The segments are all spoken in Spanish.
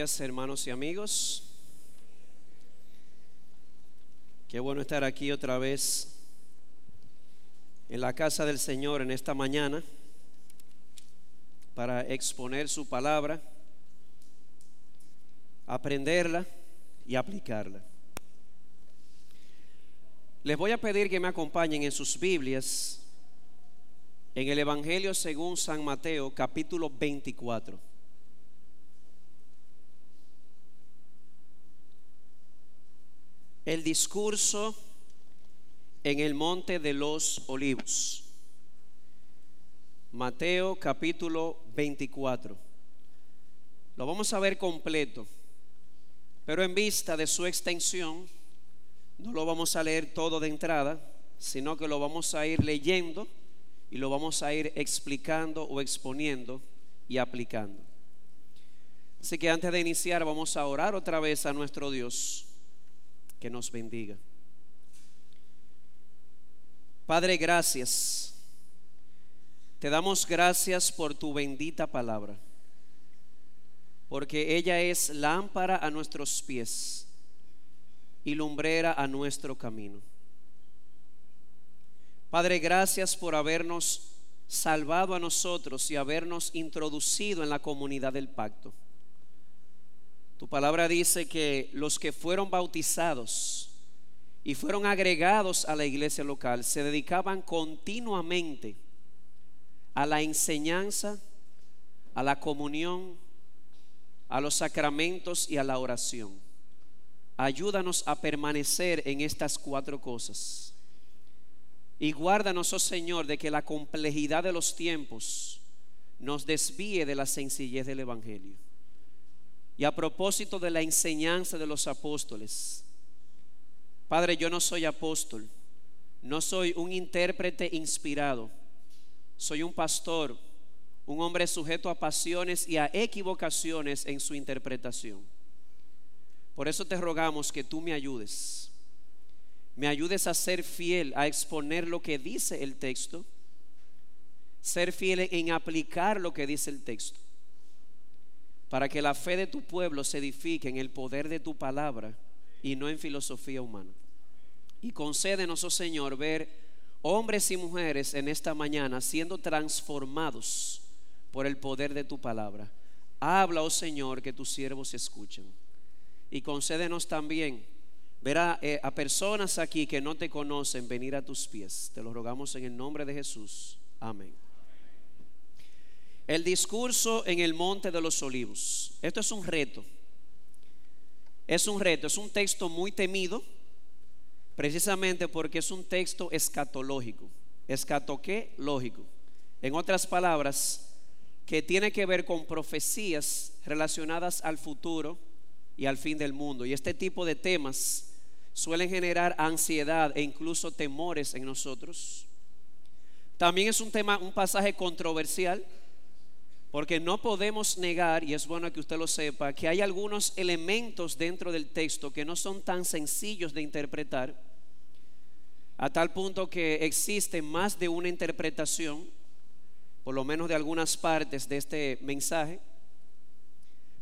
hermanos y amigos. Qué bueno estar aquí otra vez en la casa del Señor en esta mañana para exponer su palabra, aprenderla y aplicarla. Les voy a pedir que me acompañen en sus Biblias en el Evangelio según San Mateo capítulo 24. El discurso en el monte de los olivos. Mateo capítulo 24. Lo vamos a ver completo, pero en vista de su extensión, no lo vamos a leer todo de entrada, sino que lo vamos a ir leyendo y lo vamos a ir explicando o exponiendo y aplicando. Así que antes de iniciar vamos a orar otra vez a nuestro Dios que nos bendiga. Padre, gracias. Te damos gracias por tu bendita palabra, porque ella es lámpara a nuestros pies y lumbrera a nuestro camino. Padre, gracias por habernos salvado a nosotros y habernos introducido en la comunidad del pacto. Tu palabra dice que los que fueron bautizados y fueron agregados a la iglesia local se dedicaban continuamente a la enseñanza, a la comunión, a los sacramentos y a la oración. Ayúdanos a permanecer en estas cuatro cosas. Y guárdanos, oh Señor, de que la complejidad de los tiempos nos desvíe de la sencillez del Evangelio. Y a propósito de la enseñanza de los apóstoles, Padre, yo no soy apóstol, no soy un intérprete inspirado, soy un pastor, un hombre sujeto a pasiones y a equivocaciones en su interpretación. Por eso te rogamos que tú me ayudes, me ayudes a ser fiel, a exponer lo que dice el texto, ser fiel en aplicar lo que dice el texto para que la fe de tu pueblo se edifique en el poder de tu palabra y no en filosofía humana. Y concédenos, oh Señor, ver hombres y mujeres en esta mañana siendo transformados por el poder de tu palabra. Habla, oh Señor, que tus siervos escuchen. Y concédenos también ver a, eh, a personas aquí que no te conocen venir a tus pies. Te lo rogamos en el nombre de Jesús. Amén. El discurso en el monte de los olivos. Esto es un reto. Es un reto, es un texto muy temido, precisamente porque es un texto escatológico. ¿Escato qué? Lógico. En otras palabras, que tiene que ver con profecías relacionadas al futuro y al fin del mundo. Y este tipo de temas suelen generar ansiedad e incluso temores en nosotros. También es un tema, un pasaje controversial porque no podemos negar, y es bueno que usted lo sepa, que hay algunos elementos dentro del texto que no son tan sencillos de interpretar, a tal punto que existe más de una interpretación, por lo menos de algunas partes de este mensaje.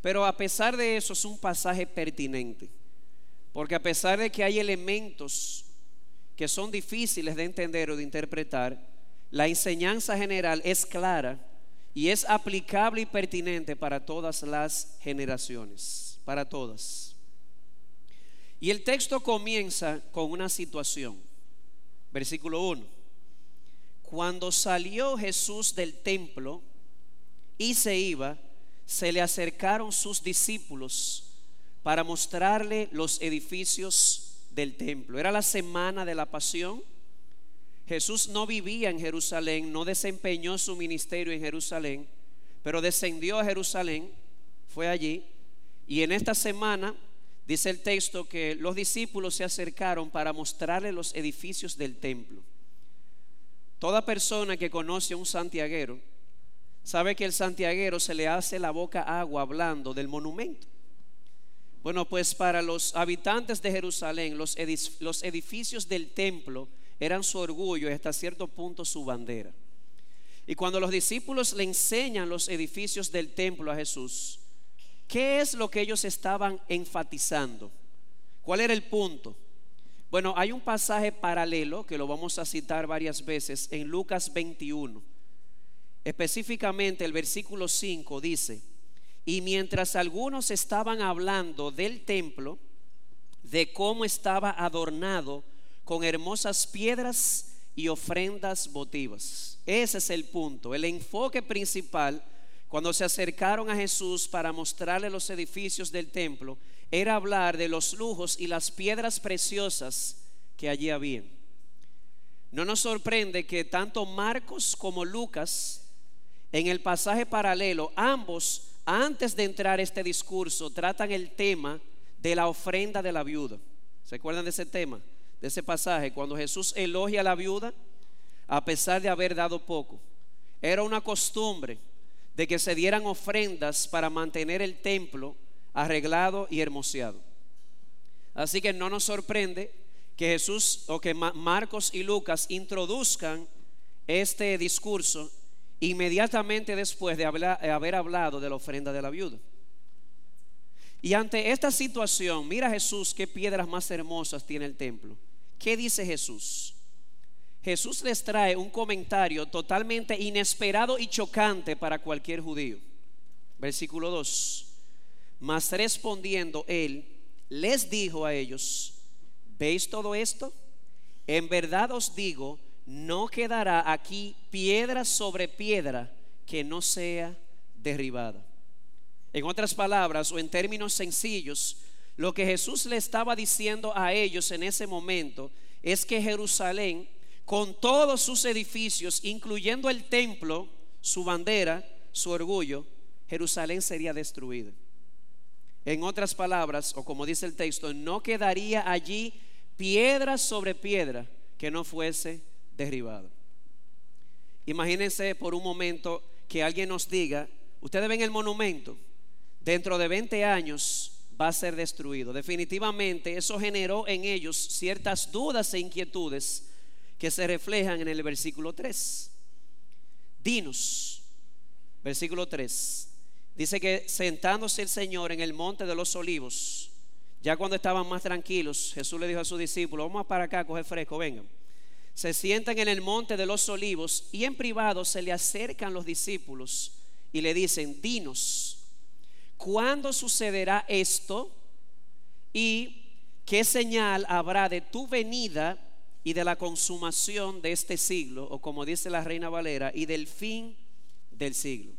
Pero a pesar de eso es un pasaje pertinente, porque a pesar de que hay elementos que son difíciles de entender o de interpretar, la enseñanza general es clara y es aplicable y pertinente para todas las generaciones, para todas. Y el texto comienza con una situación. Versículo 1. Cuando salió Jesús del templo y se iba, se le acercaron sus discípulos para mostrarle los edificios del templo. Era la semana de la pasión Jesús no vivía en Jerusalén, no desempeñó su ministerio en Jerusalén, pero descendió a Jerusalén, fue allí, y en esta semana dice el texto que los discípulos se acercaron para mostrarle los edificios del templo. Toda persona que conoce a un santiaguero sabe que el santiaguero se le hace la boca agua hablando del monumento. Bueno, pues para los habitantes de Jerusalén, los, edificios del templo eran su orgullo y hasta cierto punto su bandera. Y cuando los discípulos le enseñan los edificios del templo a Jesús, ¿Qué es lo que ellos estaban enfatizando? ¿Cuál era el punto? Bueno, hay un pasaje paralelo que lo vamos a citar varias veces en Lucas 21. Específicamente el versículo 5 dice, y mientras algunos estaban hablando del templo, de cómo estaba adornado con hermosas piedras y ofrendas votivas. Ese es el punto, el enfoque principal cuando se acercaron a Jesús para mostrarle los edificios del templo era hablar de los lujos y las piedras preciosas que allí había. No nos sorprende que tanto Marcos como Lucas, en el pasaje paralelo, ambos, antes de entrar este discurso, tratan el tema de la ofrenda de la viuda. ¿Se acuerdan de ese tema? De ese pasaje, cuando Jesús elogia a la viuda, a pesar de haber dado poco. Era una costumbre de que se dieran ofrendas para mantener el templo arreglado y hermoseado. Así que no nos sorprende que Jesús o que Marcos y Lucas introduzcan este discurso inmediatamente después de haber hablado de la ofrenda de la viuda. Y ante esta situación, mira Jesús qué piedras más hermosas tiene el templo. ¿Qué dice Jesús? Jesús les trae un comentario totalmente inesperado y chocante para cualquier judío. Versículo 2. Mas respondiendo él, les dijo a ellos, ¿veis todo esto? En verdad os digo, no quedará aquí piedra sobre piedra que no sea derribada. En otras palabras, o en términos sencillos, lo que Jesús le estaba diciendo a ellos en ese momento es que Jerusalén, con todos sus edificios, incluyendo el templo, su bandera, su orgullo, Jerusalén sería destruida. En otras palabras, o como dice el texto, no quedaría allí piedra sobre piedra que no fuese derribada. Imagínense por un momento que alguien nos diga, ustedes ven el monumento, dentro de 20 años va a ser destruido. Definitivamente eso generó en ellos ciertas dudas e inquietudes que se reflejan en el versículo 3. Dinos, versículo 3. Dice que sentándose el Señor en el monte de los olivos, ya cuando estaban más tranquilos, Jesús le dijo a sus discípulos, vamos para acá a coger fresco, vengan. Se sientan en el monte de los olivos y en privado se le acercan los discípulos y le dicen, dinos, ¿cuándo sucederá esto? ¿Y qué señal habrá de tu venida y de la consumación de este siglo? O como dice la reina Valera, y del fin del siglo.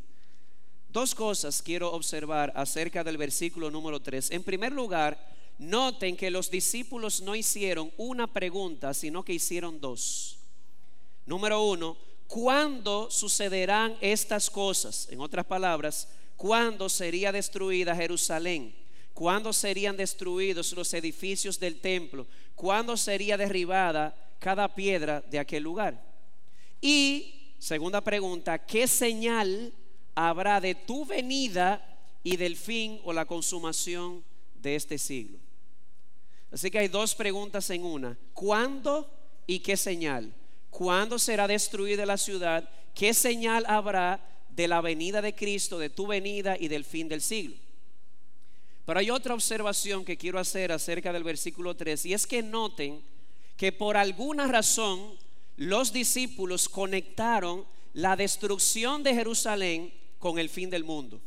Dos cosas quiero observar acerca del versículo número 3. En primer lugar, noten que los discípulos no hicieron una pregunta, sino que hicieron dos. Número uno, ¿cuándo sucederán estas cosas? En otras palabras, ¿cuándo sería destruida Jerusalén? ¿Cuándo serían destruidos los edificios del templo? ¿Cuándo sería derribada cada piedra de aquel lugar? Y, segunda pregunta, ¿qué señal habrá de tu venida y del fin o la consumación de este siglo. Así que hay dos preguntas en una. ¿Cuándo y qué señal? ¿Cuándo será destruida la ciudad? ¿Qué señal habrá de la venida de Cristo, de tu venida y del fin del siglo? Pero hay otra observación que quiero hacer acerca del versículo 3 y es que noten que por alguna razón los discípulos conectaron la destrucción de Jerusalén con el fin del mundo.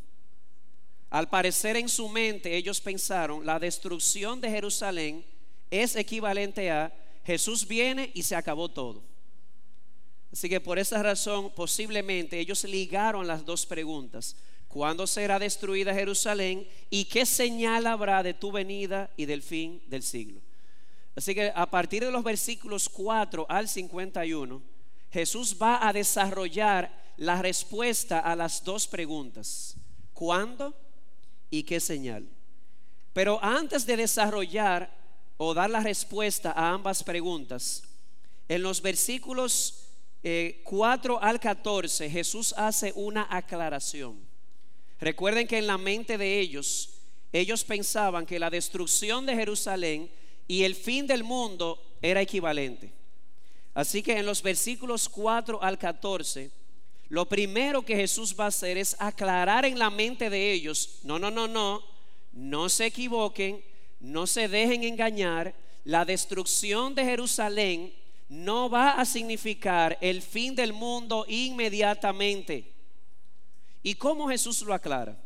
Al parecer en su mente ellos pensaron, la destrucción de Jerusalén es equivalente a Jesús viene y se acabó todo. Así que por esa razón posiblemente ellos ligaron las dos preguntas. ¿Cuándo será destruida Jerusalén? ¿Y qué señal habrá de tu venida y del fin del siglo? Así que a partir de los versículos 4 al 51, Jesús va a desarrollar la respuesta a las dos preguntas. ¿Cuándo y qué señal? Pero antes de desarrollar o dar la respuesta a ambas preguntas, en los versículos 4 eh, al 14 Jesús hace una aclaración. Recuerden que en la mente de ellos, ellos pensaban que la destrucción de Jerusalén y el fin del mundo era equivalente. Así que en los versículos 4 al 14, lo primero que Jesús va a hacer es aclarar en la mente de ellos, no, no, no, no, no se equivoquen, no se dejen engañar, la destrucción de Jerusalén no va a significar el fin del mundo inmediatamente. ¿Y cómo Jesús lo aclara?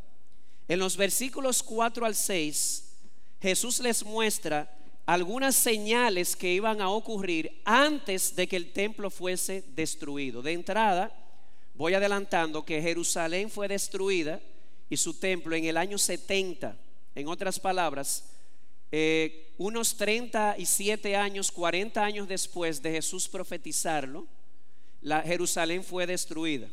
En los versículos 4 al 6, Jesús les muestra algunas señales que iban a ocurrir antes de que el templo fuese destruido. De entrada, voy adelantando que Jerusalén fue destruida y su templo en el año 70. En otras palabras, eh, unos 37 años, 40 años después de Jesús profetizarlo, la Jerusalén fue destruida.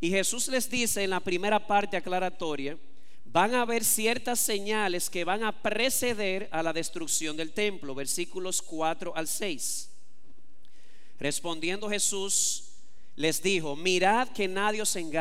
Y Jesús les dice en la primera parte aclaratoria, van a haber ciertas señales que van a preceder a la destrucción del templo, versículos 4 al 6. Respondiendo Jesús les dijo, mirad que nadie os engañe